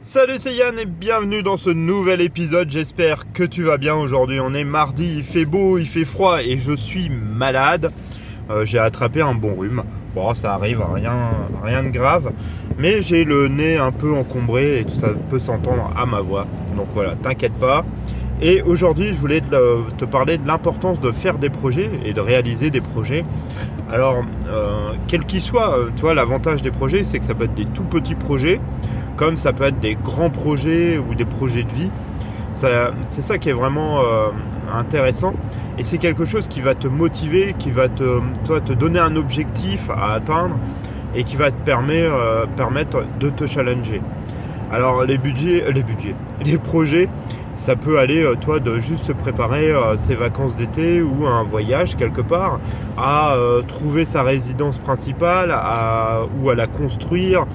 Salut c'est Yann et bienvenue dans ce nouvel épisode, j'espère que tu vas bien. Aujourd'hui on est mardi, il fait beau, il fait froid et je suis malade. Euh, j'ai attrapé un bon rhume. Bon ça arrive, rien, rien de grave. Mais j'ai le nez un peu encombré et tout ça peut s'entendre à ma voix. Donc voilà, t'inquiète pas. Et aujourd'hui, je voulais te, parler de l'importance de faire des projets et de réaliser des projets. Alors, euh, quel qu'il soit, euh, tu vois, l'avantage des projets, c'est que ça peut être des tout petits projets, comme ça peut être des grands projets ou des projets de vie. C'est ça qui est vraiment euh, intéressant. Et c'est quelque chose qui va te motiver, qui va te, toi, te donner un objectif à atteindre et qui va te permettre, permettre de te challenger. Alors les budgets, les budgets, les projets, ça peut aller, euh, toi, de juste se préparer euh, ses vacances d'été ou un voyage quelque part, à euh, trouver sa résidence principale, ou à la construire,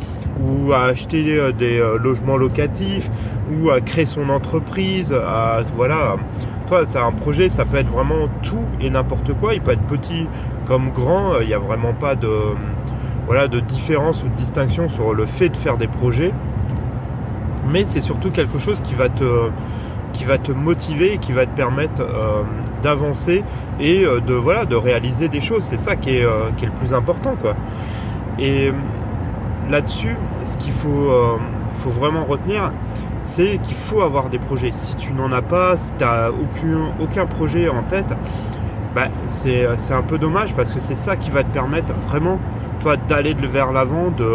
ou à acheter des logements locatifs, ou à créer son entreprise. À, voilà, toi, c'est un projet, ça peut être vraiment tout et n'importe quoi. Il peut être petit comme grand. Il n'y a vraiment pas de, voilà, de différence ou de distinction sur le fait de faire des projets mais c'est surtout quelque chose qui va te qui va te motiver qui va te permettre euh, d'avancer et euh, de voilà de réaliser des choses. C'est ça qui est, euh, le plus important quoi. Et là-dessus, ce qu'il faut, vraiment retenir, c'est qu'il faut avoir des projets. Si tu n'en as pas, si tu n'as aucun, projet en tête, bah, c'est un peu dommage parce que c'est ça qui va te permettre vraiment toi d'aller vers l'avant, de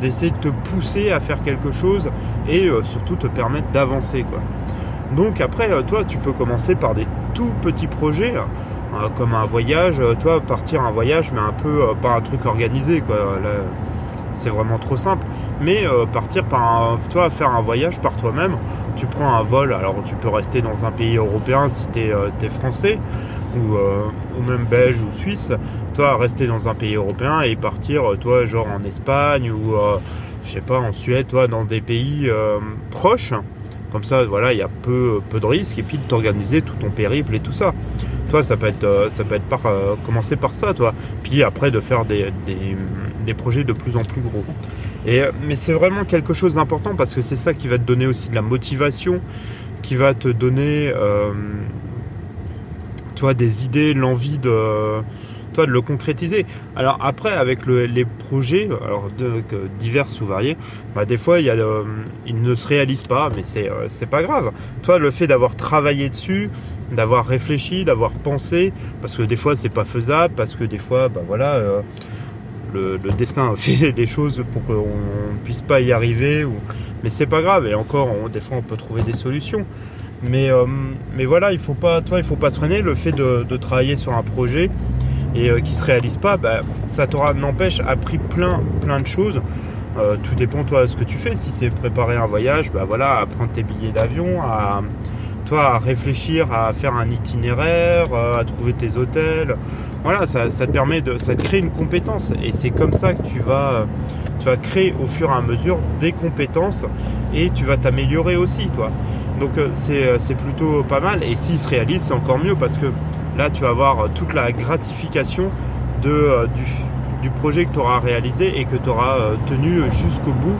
d'essayer de te pousser à faire quelque chose et surtout te permettre d'avancer quoi. Donc après, euh, toi, tu peux commencer par des tout petits projets, euh, comme un voyage, euh, toi, partir un voyage, mais un peu pas un truc organisé, quoi. c'est vraiment trop simple. Mais partir par un, toi, faire un voyage par toi-même, tu prends un vol, alors tu peux rester dans un pays européen si tu es, français, ou, ou, même belge ou suisse, toi, rester dans un pays européen et partir, toi, genre en Espagne ou, je sais pas, en Suède, toi, dans des pays proches comme ça, voilà, il y a peu, peu de risques et puis de t'organiser tout ton périple et tout ça. Toi, ça peut être, euh, ça peut être par, euh, commencer par ça, toi. Puis après, de faire des, projets de plus en plus gros. Et, euh, mais c'est vraiment quelque chose d'important parce que c'est ça qui va te donner aussi de la motivation, qui va te donner, toi, des idées, l'envie de toi de le concrétiser. Alors après, avec les projets, alors divers ou variés, bah, des fois il y a, euh, ils ne se réalisent pas, mais c'est euh, pas grave. Toi, le fait d'avoir travaillé dessus, d'avoir réfléchi, d'avoir pensé, parce que des fois c'est pas faisable, parce que des fois, bah voilà. Euh, le, destin fait des choses pour qu'on ne puisse pas y arriver, ou... mais c'est pas grave. Et encore, des fois, on peut trouver des solutions. Mais, mais voilà, il faut pas, toi, il faut pas se freiner. Le fait de travailler sur un projet, et euh, qui se réalise pas, bah, ça t'aura n'empêche appris plein plein de choses. Euh, tout dépend toi de ce que tu fais. Si c'est préparer un voyage, bah voilà, à prendre tes billets d'avion, à toi à réfléchir à faire un itinéraire, euh, à trouver tes hôtels. Voilà, ça, te permet de, ça crée une compétence et c'est comme ça que tu vas, tu vas créer au fur et à mesure des compétences et tu vas t'améliorer aussi, toi. Donc c'est plutôt pas mal et s'il se réalise, c'est encore mieux parce que Là, tu vas avoir euh, toute la gratification euh, du, projet que tu auras réalisé et que tu auras euh, tenu jusqu'au bout.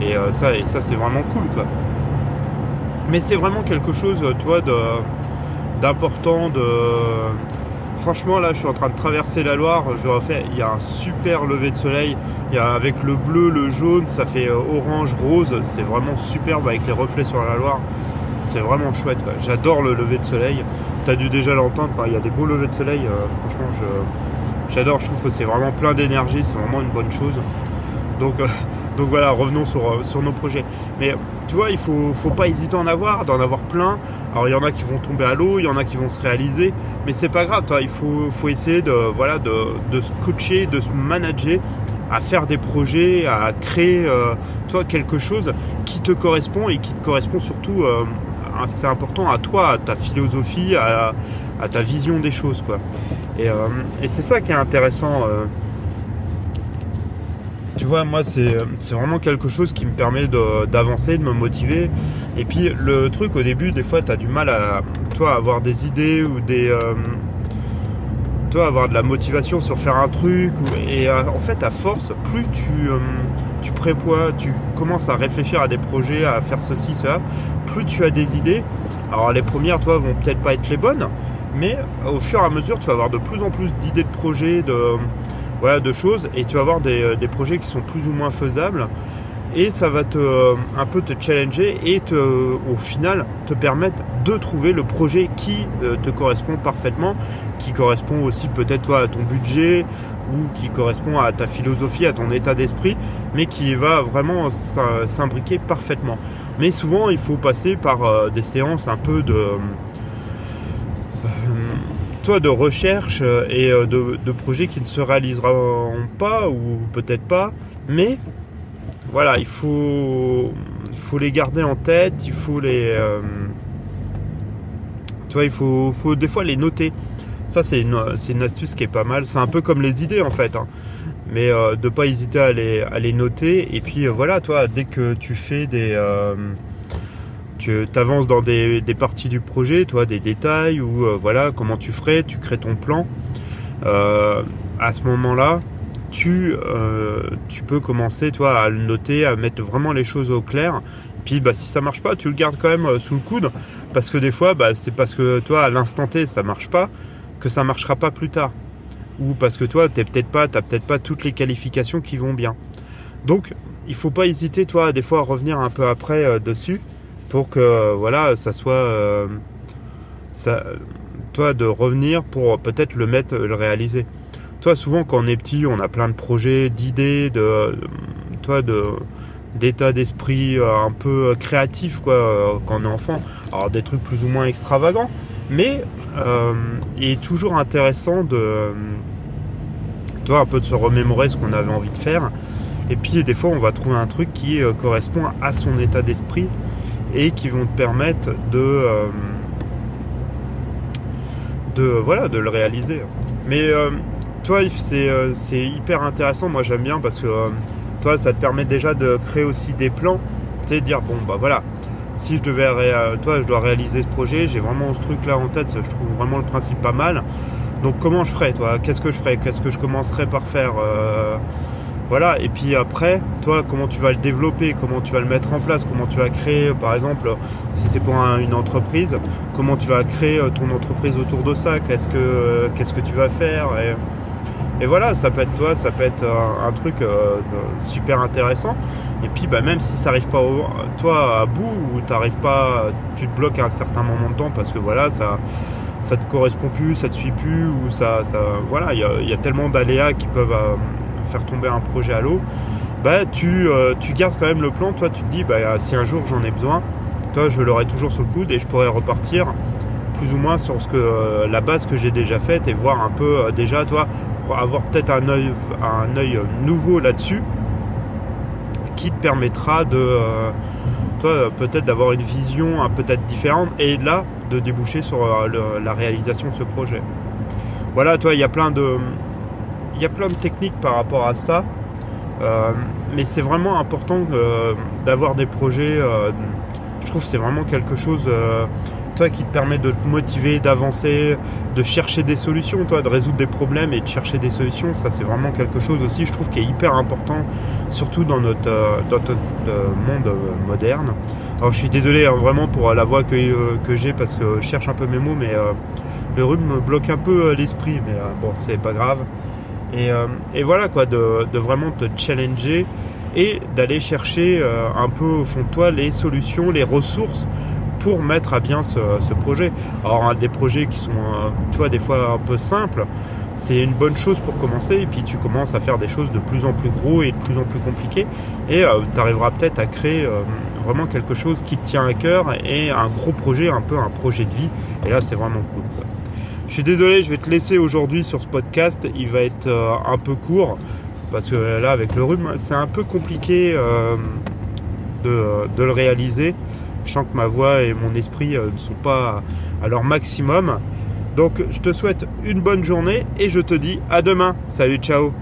Et ça, c'est vraiment cool. Quoi. Mais c'est vraiment quelque chose, toi, d'important. Franchement, là, je suis en train de traverser la Loire. Il y a un super lever de soleil. Il y a avec le bleu, le jaune, ça fait orange, rose. C'est vraiment superbe avec les reflets sur la Loire c'est vraiment chouette. J'adore le lever de soleil. Tu as dû déjà l'entendre il y a des beaux levers de soleil. Euh, franchement, j'adore. Je, trouve que c'est vraiment plein d'énergie. C'est vraiment une bonne chose. Donc, euh, donc voilà, revenons sur, euh, sur, nos projets. Mais tu vois, il faut, faut pas hésiter à en avoir, d'en avoir plein. Alors il y en a qui vont tomber à l'eau, il y en a qui vont se réaliser, mais c'est pas grave. Toi, il faut, faut essayer de, voilà, de, de se coacher, de se manager à faire des projets, à créer toi quelque chose qui te correspond et qui te correspond surtout c'est important à toi, à ta philosophie, à, ta vision des choses. Quoi. Euh, et, c'est ça qui est intéressant. Euh. tu vois, moi, c'est vraiment quelque chose qui me permet d'avancer, de, me motiver. Et puis, le truc, au début, des fois, tu as du mal à toi, avoir des idées ou des. Euh, toi, avoir de la motivation sur faire un truc. et en fait, à force, plus tu, tu prévois, tu commences à réfléchir à des projets, à faire ceci, cela, plus tu as des idées. Alors les premières, toi, vont peut-être pas être les bonnes, mais au fur et à mesure, tu vas avoir de plus en plus d'idées de projets, de, voilà, de choses, et tu vas avoir des, des projets qui sont plus ou moins faisables et ça va te euh, un peu te challenger et au final te permettre de trouver le projet qui euh, te correspond parfaitement, qui correspond aussi peut-être à ton budget ou qui correspond à ta philosophie, à ton état d'esprit, mais qui va vraiment s'imbriquer parfaitement. Mais souvent il faut passer par euh, des séances un peu de toi de recherche et de, de projets qui ne se réaliseront pas ou peut-être pas, mais voilà, il faut, les garder en tête, il faut les. Euh, tu vois, il faut, des fois les noter. Ça, c'est une, astuce qui est pas mal. C'est un peu comme les idées en fait. Hein. Mais euh, de pas hésiter à les, à les noter. Et puis euh, voilà, toi, dès que tu fais des. tu avances dans des, des, parties du projet, toi, des détails ou voilà, comment tu ferais, tu crées ton plan. à ce moment-là, tu, euh, tu peux commencer toi à le noter, à mettre vraiment les choses au clair. puis bah, si ça marche pas, tu le gardes quand même euh, sous le coude parce que des fois bah, c'est parce que toi à l'instant T ça marche pas que ça marchera pas plus tard ou parce que toi t'es peut-être pas t'as peut-être pas toutes les qualifications qui vont bien. Donc il faut pas hésiter toi des fois à revenir un peu après euh, dessus pour que voilà ça soit ça, toi de revenir pour peut-être le mettre le réaliser toi, souvent, quand on est petit, on a plein de projets, d'idées, de, toi, de d'état d'esprit euh, un peu créatif quoi euh, quand on est enfant. Alors des trucs plus ou moins extravagants mais euh, il est toujours intéressant de toi un peu de se remémorer ce qu'on avait envie de faire. Et puis des fois on va trouver un truc qui correspond à son état d'esprit et qui vont te permettre de de voilà de le réaliser. Mais toi, euh, c'est hyper intéressant. Moi, j'aime bien parce que euh, toi, ça te permet déjà de créer aussi des plans. Tu sais, dire bon, bah voilà, si je devais, toi, je dois réaliser ce projet, j'ai vraiment ce truc-là en tête. Je trouve vraiment le principe pas mal. Donc, comment je ferais, toi? Qu'est-ce que je ferais? Qu'est-ce que je commencerais par faire euh, Voilà. Et puis après, toi, comment tu vas le développer? Comment tu vas le mettre en place? Comment tu vas créer, par exemple, si c'est pour une entreprise, comment tu vas créer ton entreprise autour de ça? Qu'est-ce que, que tu vas faire? Voilà, ça peut être toi, ça peut être un, truc euh, super intéressant. Et puis bah, même si ça n'arrive pas toi à bout ou t'arrives pas, tu te bloques à un certain moment de temps parce que voilà, ça ça te correspond plus, ça te suit plus ou ça, voilà, il y, a, tellement d'aléas qui peuvent euh, faire tomber un projet à l'eau. Bah tu, euh, gardes quand même le plan, toi tu te dis bah si un jour j'en ai besoin, toi je l'aurai toujours sous le coude et je pourrais repartir plus ou moins sur ce que la base que j'ai déjà faite et voir un peu déjà toi avoir peut-être un œil, un œil nouveau là-dessus qui te permettra de euh, toi peut-être d'avoir une vision peut-être différente et là de déboucher sur euh, la réalisation de ce projet. Voilà, toi, il y a plein de il y a plein de techniques par rapport à ça, euh, mais c'est vraiment important d'avoir des projets. je trouve que c'est vraiment quelque chose qui te permet de te motiver, d'avancer, de chercher des solutions, toi, de résoudre des problèmes et de chercher des solutions. Ça, c'est vraiment quelque chose aussi, je trouve, qui est hyper important, surtout dans notre, euh, euh, monde euh, moderne. Alors, je suis désolé hein, vraiment pour la voix que, j'ai parce que je cherche un peu mes mots, mais le rhume me bloque un peu l'esprit, mais bon, c'est pas grave. Et, voilà, quoi, de, de, vraiment te challenger et d'aller chercher un peu au fond de toi les solutions, les ressources pour mettre à bien ce, projet. Alors des projets qui sont, euh, tu vois, des fois un peu simples, c'est une bonne chose pour commencer et puis tu commences à faire des choses de plus en plus gros et de plus en plus compliquées et euh, tu arriveras peut-être à créer euh, vraiment quelque chose qui te tient à cœur et un gros projet, un peu un projet de vie et là c'est vraiment cool. Je suis désolé, je vais te laisser aujourd'hui sur ce podcast, il va être un peu court parce que là avec le rhume c'est un peu compliqué de, de le réaliser. Je sens que ma voix et mon esprit euh, ne sont pas à leur maximum. Donc je te souhaite une bonne journée et je te dis à demain. Salut, ciao